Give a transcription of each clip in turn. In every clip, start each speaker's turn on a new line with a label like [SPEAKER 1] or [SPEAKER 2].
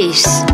[SPEAKER 1] 3.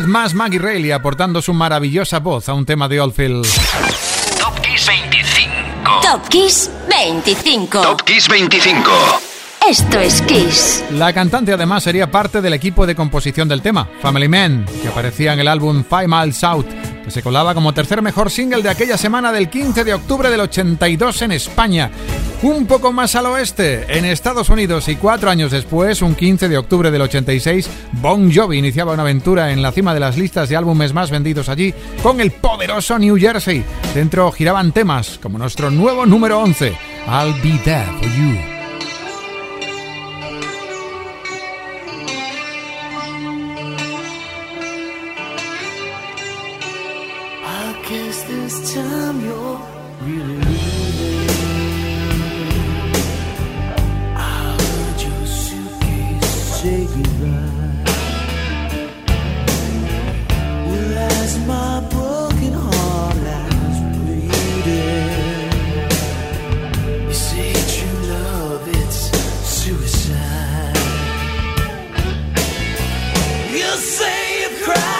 [SPEAKER 1] Vez más Maggie Reilly aportando su maravillosa voz a un tema de Oldfield.
[SPEAKER 2] Top Kiss 25.
[SPEAKER 3] Top Kiss 25.
[SPEAKER 2] Top Kiss 25.
[SPEAKER 3] Esto es Kiss.
[SPEAKER 1] La cantante además sería parte del equipo de composición del tema, Family Man, que aparecía en el álbum Five Miles Out, que se colaba como tercer mejor single de aquella semana del 15 de octubre del 82 en España. Un poco más al oeste, en Estados Unidos y cuatro años después, un 15 de octubre del 86, Bon Jovi iniciaba una aventura en la cima de las listas de álbumes más vendidos allí con el poderoso New Jersey. Dentro giraban temas como nuestro nuevo número 11, I'll Be There For You.
[SPEAKER 4] save cry.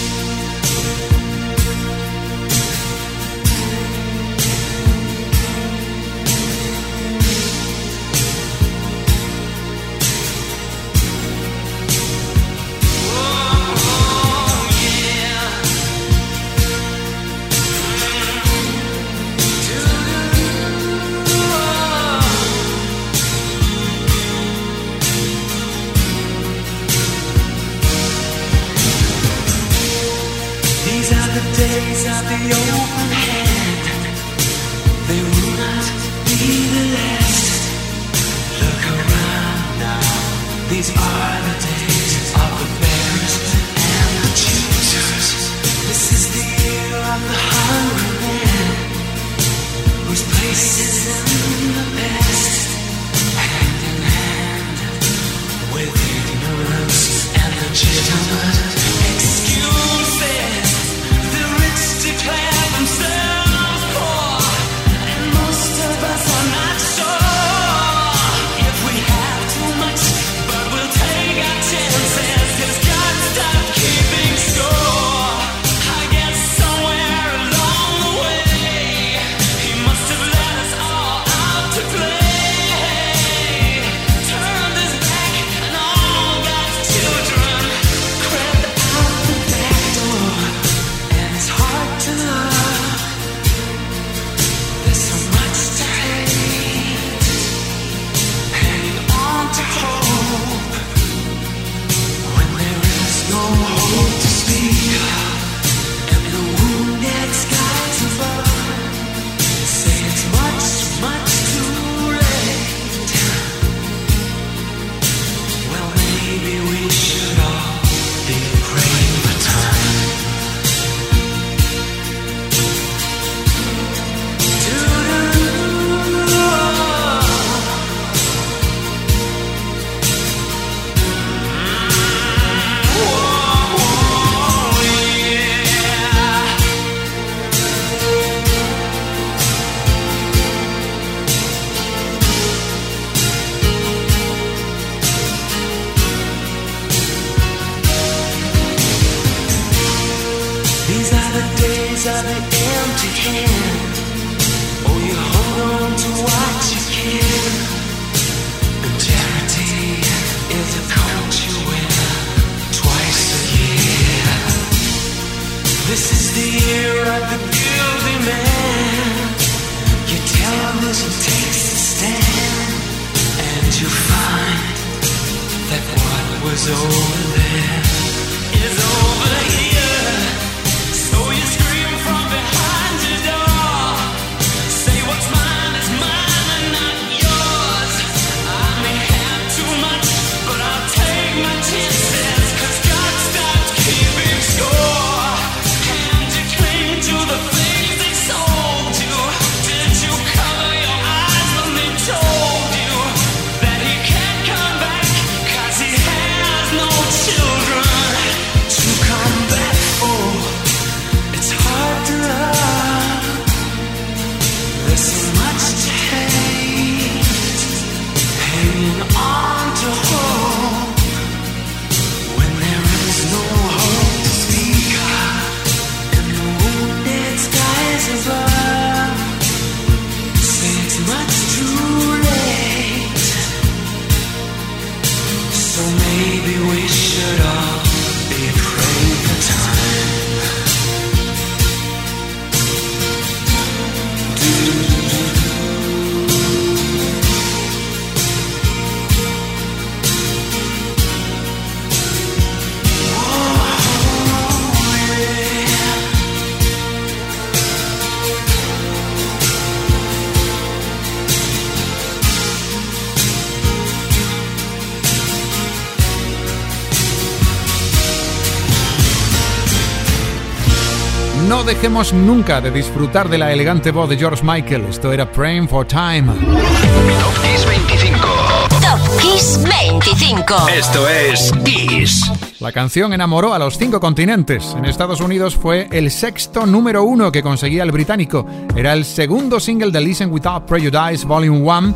[SPEAKER 5] Dejemos nunca de disfrutar de la elegante voz de George Michael. Esto era Praying for Time.
[SPEAKER 4] Top Kiss 25.
[SPEAKER 1] Top Kiss 25.
[SPEAKER 4] Esto es Kiss.
[SPEAKER 5] La canción enamoró a los cinco continentes. En Estados Unidos fue el sexto número uno que conseguía el británico. Era el segundo single de Listen Without Prejudice Volume 1.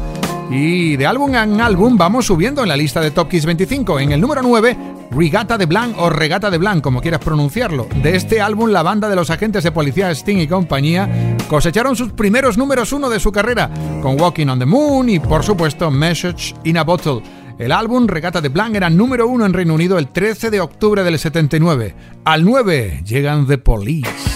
[SPEAKER 5] Y de álbum en álbum vamos subiendo en la lista de Top Kiss 25. En el número 9 Regata de Blanc o Regata de Blanc, como quieras pronunciarlo. De este álbum, la banda de los agentes de policía Sting y compañía cosecharon sus primeros números uno de su carrera, con Walking on the Moon y, por supuesto, Message in a Bottle. El álbum Regata de Blanc era número uno en Reino Unido el 13 de octubre del 79. Al 9 llegan The Police.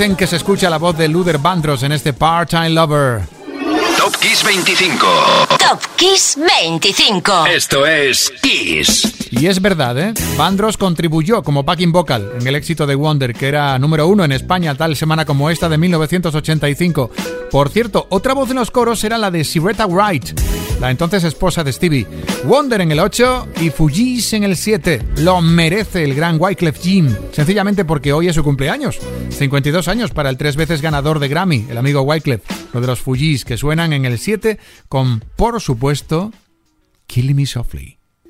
[SPEAKER 5] Dicen que se escucha la voz de Luther Bandros en este Part-Time Lover.
[SPEAKER 2] Top Kiss 25.
[SPEAKER 3] Top Kiss 25.
[SPEAKER 2] Esto es Kiss.
[SPEAKER 5] Y es verdad, ¿eh? Bandros contribuyó como backing vocal en el éxito de Wonder, que era número uno en España tal semana como esta de 1985. Por cierto, otra voz en los coros era la de Siretta Wright, la entonces esposa de Stevie. Wonder en el 8 y Fujis en el 7. Lo merece el gran Wyclef Jean, sencillamente porque hoy es su cumpleaños. 52 años para el tres veces ganador de Grammy, el amigo Wyclef. Lo de los Fujis que suenan en el 7 con, por supuesto, Killing Me Softly.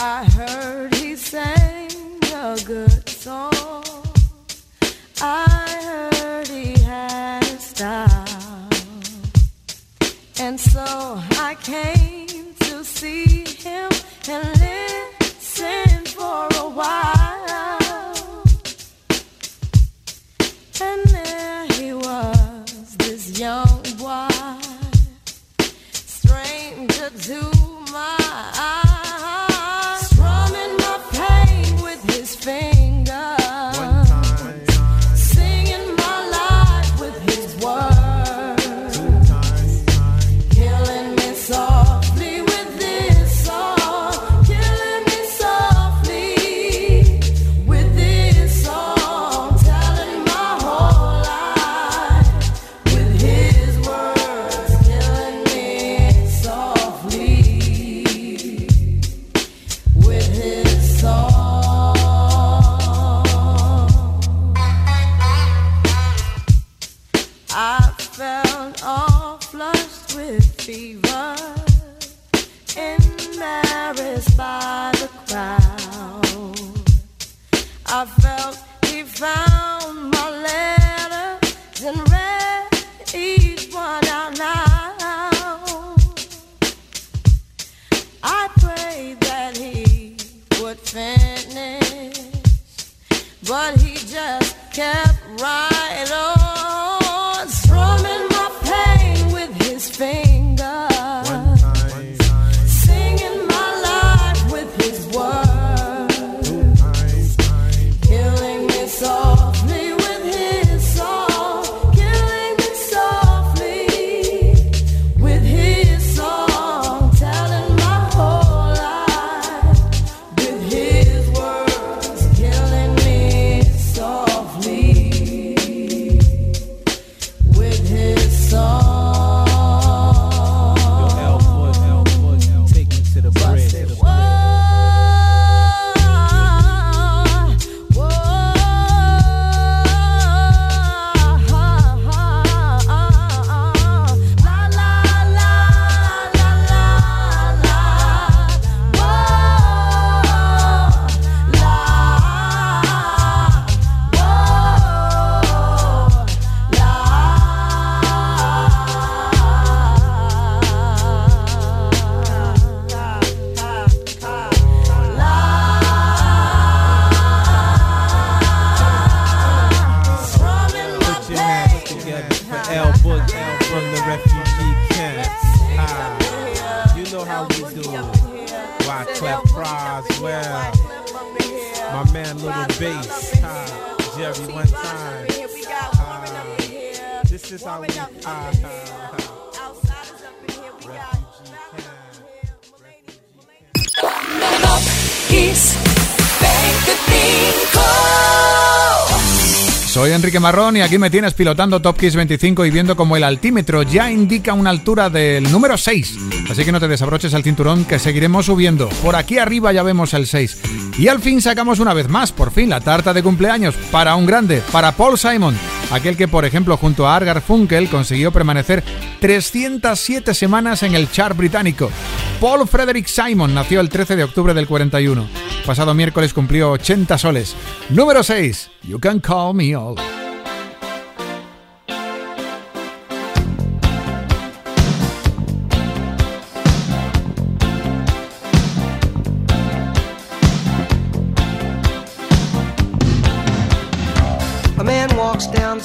[SPEAKER 1] I heard he sang a good song. I
[SPEAKER 6] heard he had style. And so I
[SPEAKER 7] came to
[SPEAKER 8] see him
[SPEAKER 1] and live. Marrón y aquí me tienes pilotando Top Kiss 25 y viendo como el altímetro ya indica una altura del número 6. Así que no te desabroches el cinturón que seguiremos subiendo. Por aquí arriba ya vemos el 6. Y al fin sacamos una vez más, por fin, la tarta de cumpleaños para un grande, para Paul Simon. Aquel que, por ejemplo, junto a Argar Funkel consiguió permanecer 307 semanas en el chart británico. Paul Frederick Simon nació el 13 de octubre del 41. Pasado miércoles cumplió 80 soles. Número 6. You can call me all.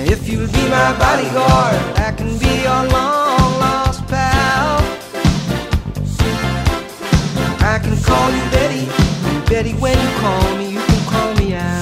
[SPEAKER 9] If you'll be my bodyguard, I can be your long lost pal. I can call you Betty, Betty, when you call me, you can call me out.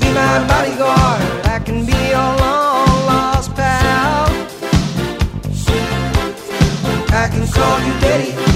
[SPEAKER 9] be my bodyguard. I can be your long lost pal. I can call you daddy.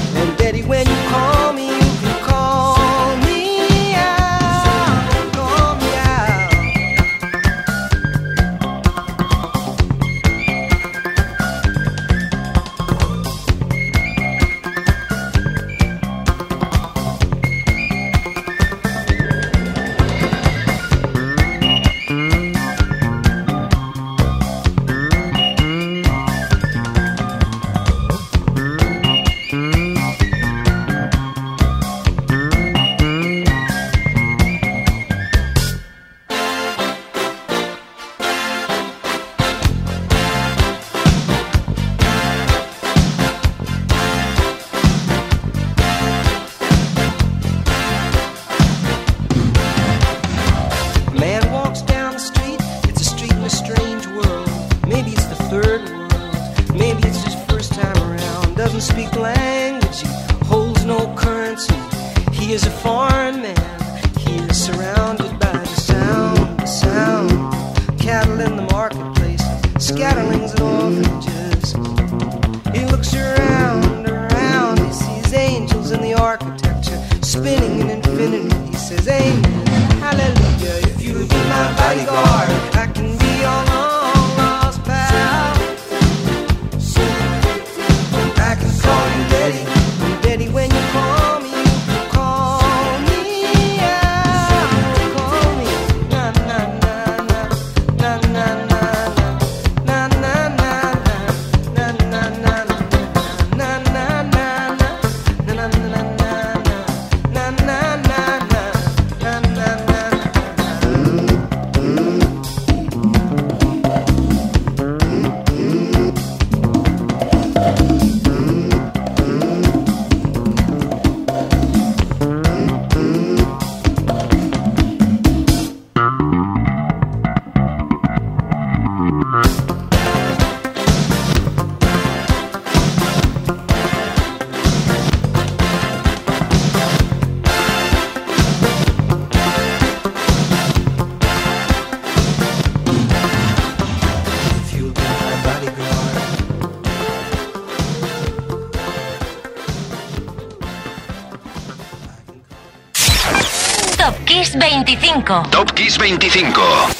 [SPEAKER 3] 25.
[SPEAKER 4] Top Kiss 25.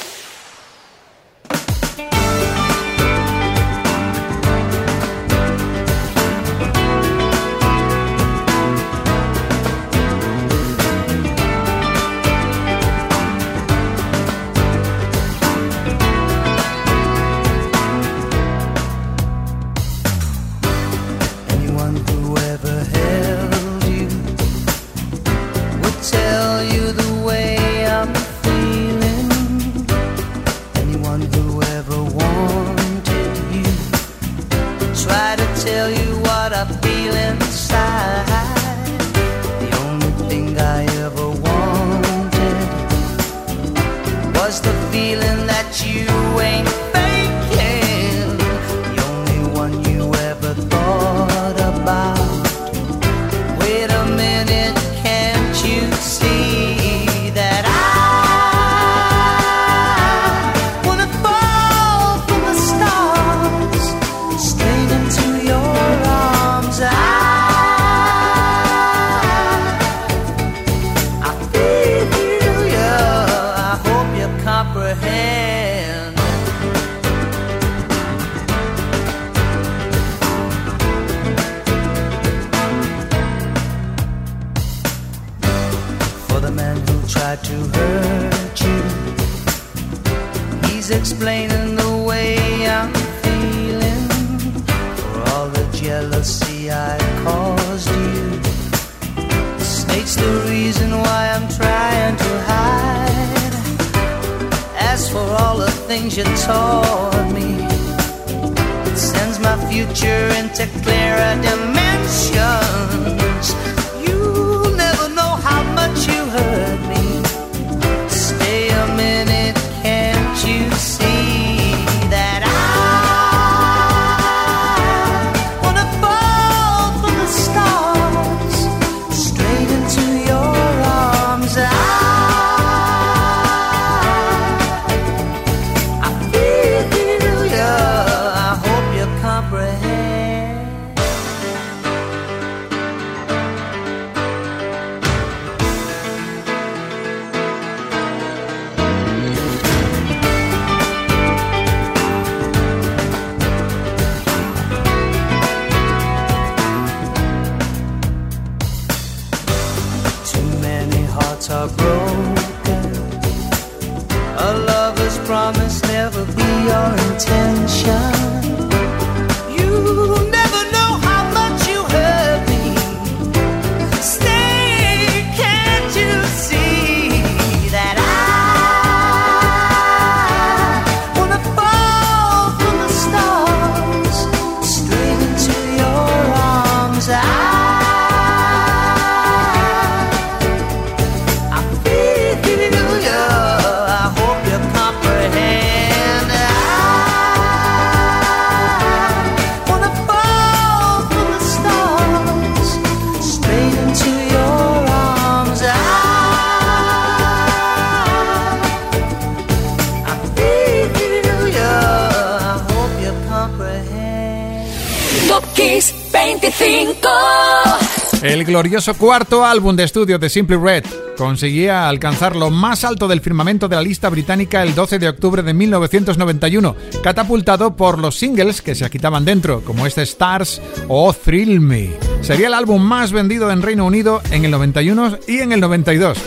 [SPEAKER 5] Glorioso cuarto álbum de estudio de Simply Red conseguía alcanzar lo más alto del firmamento de la lista británica el 12 de octubre de 1991, catapultado por los singles que se agitaban dentro, como este Stars o Thrill Me. Sería el álbum más vendido en Reino Unido en el 91 y en el 92.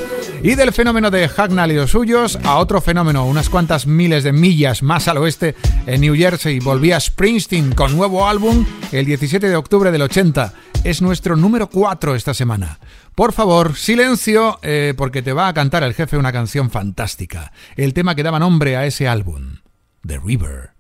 [SPEAKER 5] Y del fenómeno de Hacknall y los suyos a otro fenómeno, unas cuantas miles de millas más al oeste, en New Jersey, volvía Springsteen con nuevo álbum el 17 de octubre del 80. Es nuestro número 4 esta semana. Por favor, silencio, eh, porque te va a cantar el jefe una canción fantástica. El tema que daba nombre a ese álbum, The River.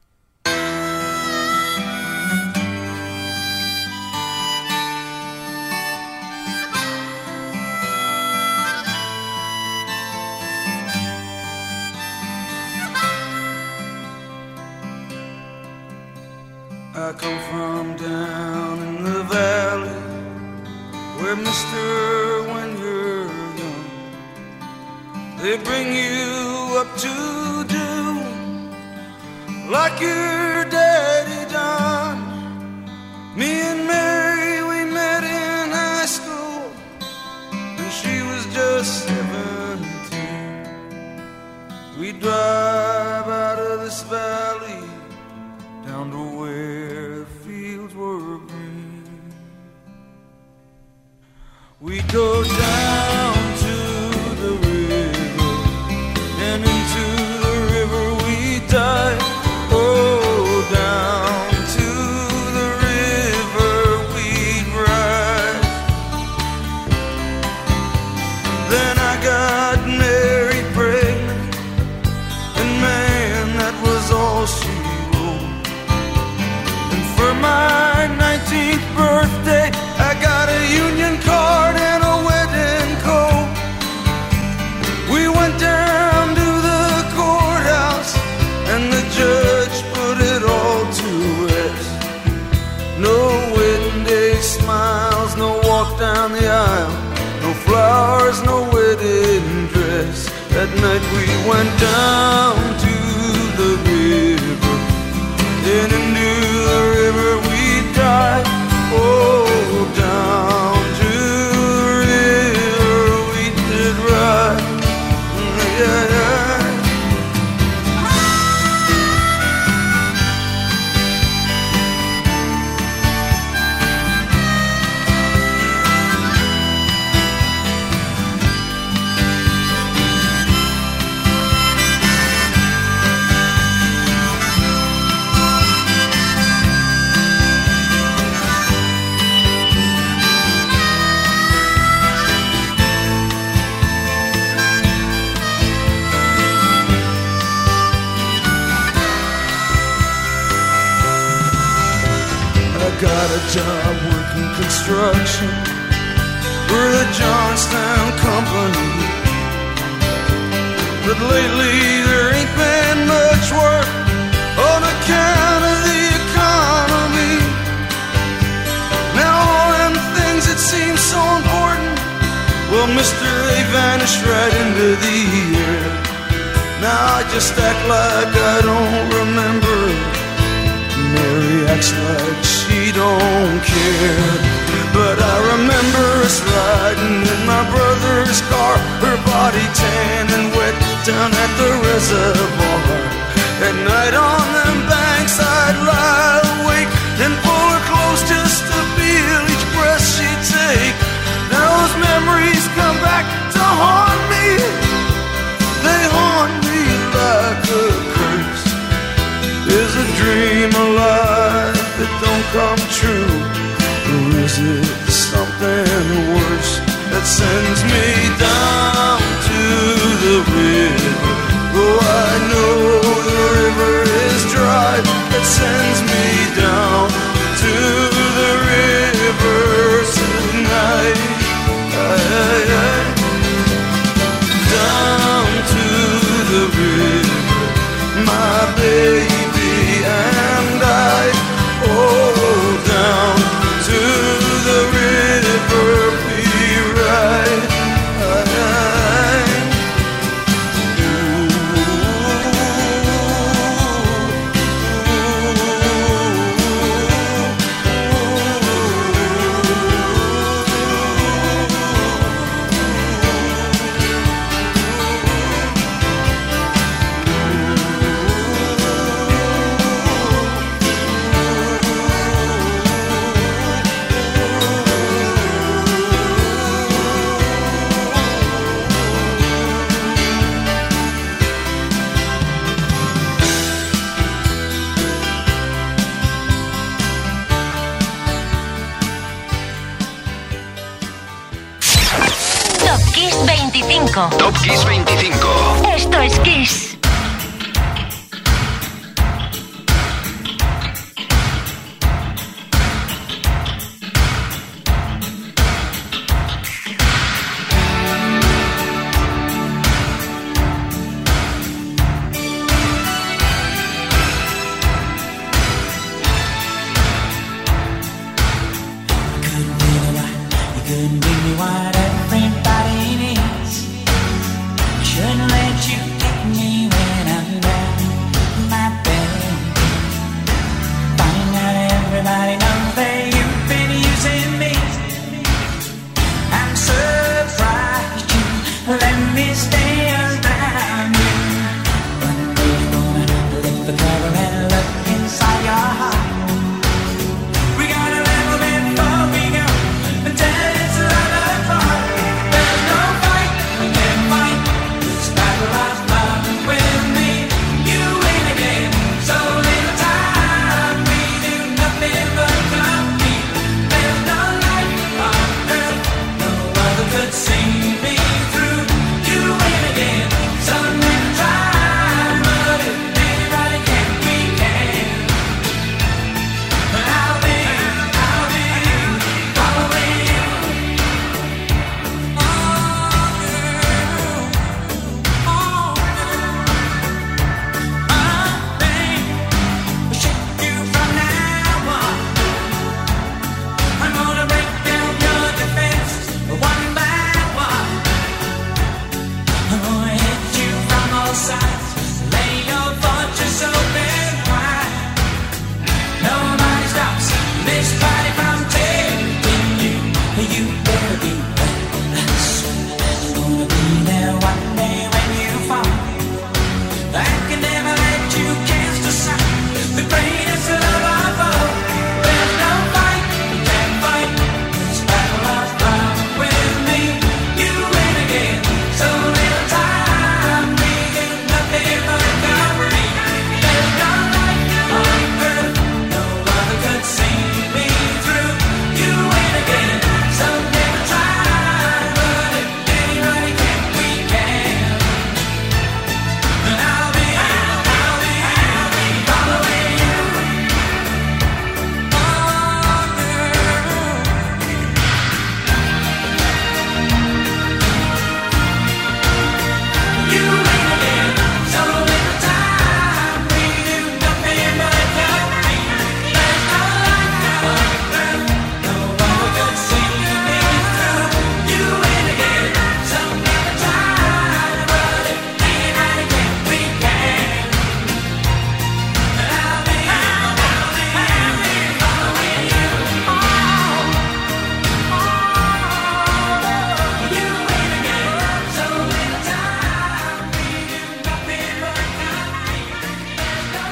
[SPEAKER 10] They bring you up to do like your daddy done. Me and Mary, we met in high school, and she was just 17. We drive out of this valley down to where the fields were green. We go down close the air. Now I just act like I don't remember. Mary acts like she don't care. But I remember us riding in my brother's car, her body tan and wet down at the reservoir. At night on them banks, I'd lie awake and pull her close just to feel each breath she'd take. Now those memories come back to haunt come true? Or is it something worse that sends me down to the river? Oh, I know the river is dry that sends me down to the river tonight. Down to the river, my baby.
[SPEAKER 4] Dope me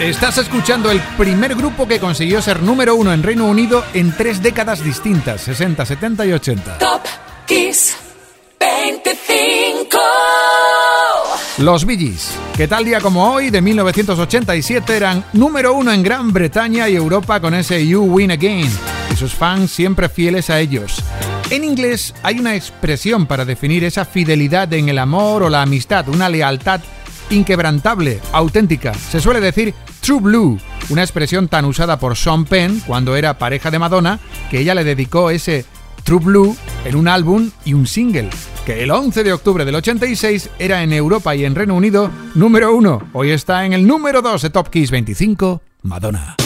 [SPEAKER 5] Estás escuchando el primer grupo que consiguió ser número uno en Reino Unido en tres décadas distintas, 60, 70 y 80.
[SPEAKER 11] Top Kiss 25.
[SPEAKER 5] Los Bee Gees, que tal día como hoy, de 1987, eran número uno en Gran Bretaña y Europa con ese You Win Again, y sus fans siempre fieles a ellos. En inglés hay una expresión para definir esa fidelidad en el amor o la amistad, una lealtad inquebrantable, auténtica. Se suele decir True Blue, una expresión tan usada por Sean Penn cuando era pareja de Madonna, que ella le dedicó ese True Blue en un álbum y un single que el 11 de octubre del 86 era en Europa y en Reino Unido número 1. Hoy está en el número 2 de Top Kiss 25, Madonna.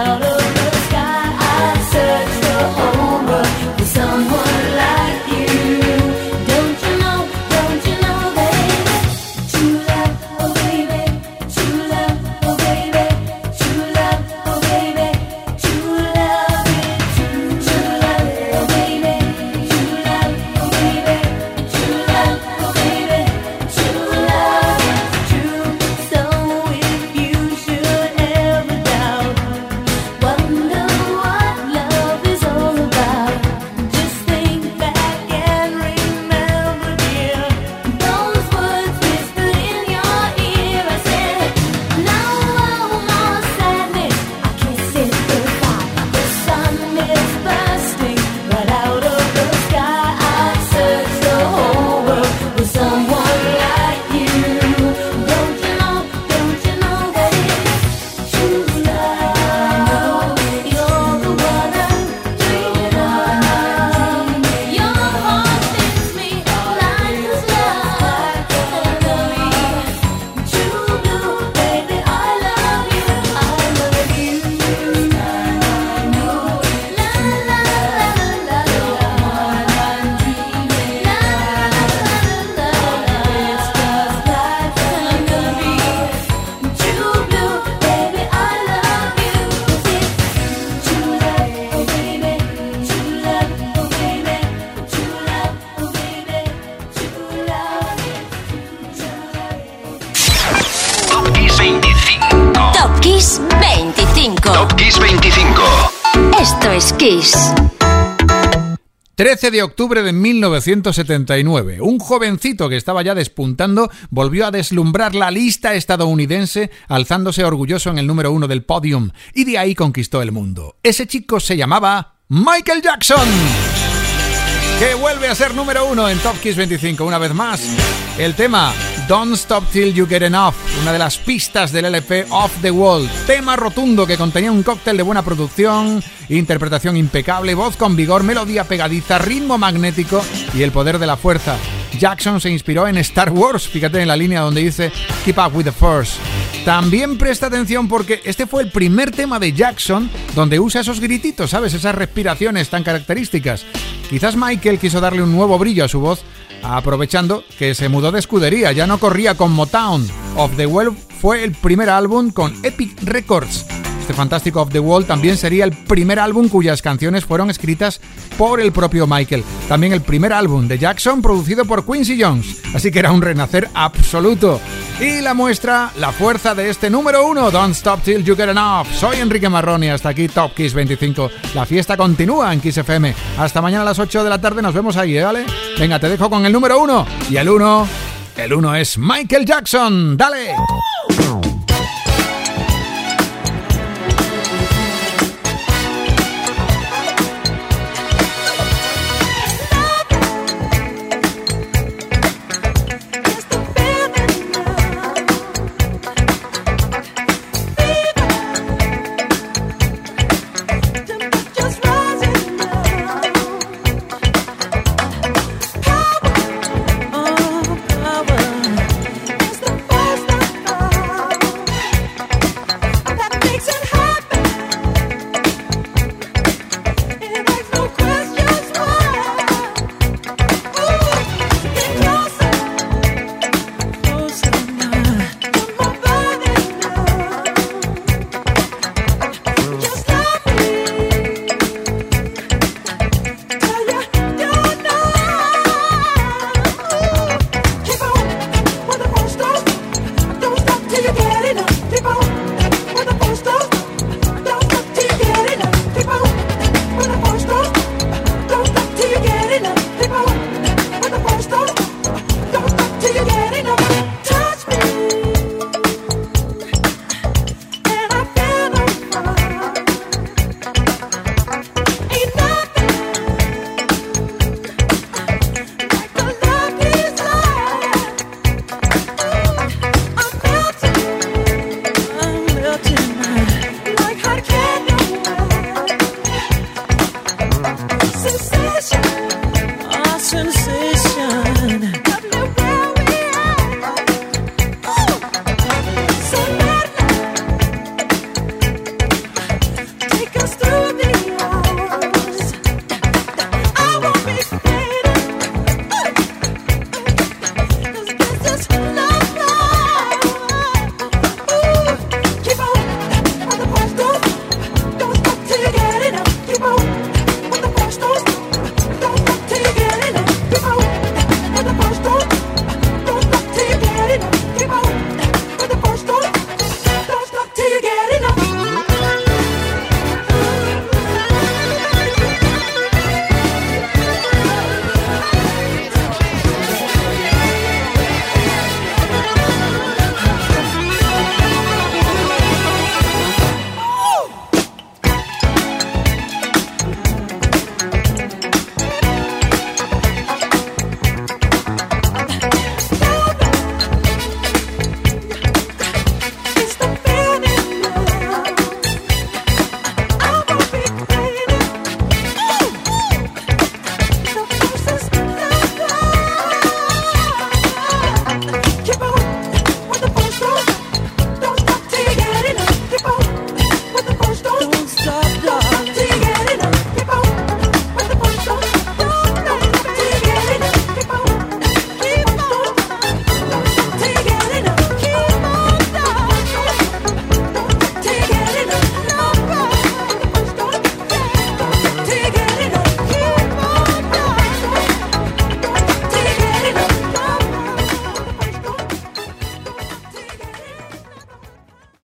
[SPEAKER 1] out of Kiss.
[SPEAKER 5] 13 de octubre de 1979, un jovencito que estaba ya despuntando volvió a deslumbrar la lista estadounidense, alzándose orgulloso en el número uno del podium, y de ahí conquistó el mundo. Ese chico se llamaba Michael Jackson. que vuelve a ser número uno en Top Kiss 25 una vez más. El tema Don't Stop Till You Get Enough, una de las pistas del LP Off the Wall, tema rotundo que contenía un cóctel de buena producción, interpretación impecable, voz con vigor, melodía pegadiza, ritmo magnético y el poder de la fuerza. Jackson se inspiró en Star Wars, fíjate en la línea donde dice Keep Up with the Force. También presta atención porque este fue el primer tema de Jackson donde usa esos grititos, ¿sabes? Esas respiraciones tan características. Quizás Michael quiso darle un nuevo brillo a su voz, aprovechando que se mudó de escudería, ya no corría con Motown. Of the Well fue el primer álbum con Epic Records. Este fantástico Of the Wall también sería el primer álbum cuyas canciones fueron escritas por el propio Michael. También el primer álbum de Jackson producido por Quincy Jones. Así que era un renacer absoluto. Y la muestra, la fuerza de este número uno, Don't Stop Till You Get Enough. Soy Enrique Marroni, hasta aquí Top Kiss 25. La fiesta continúa en Kiss FM. Hasta mañana a las 8 de la tarde, nos vemos ahí, ¿eh? ¿vale? Venga, te dejo con el número uno. Y el uno, el uno es Michael Jackson. ¡Dale!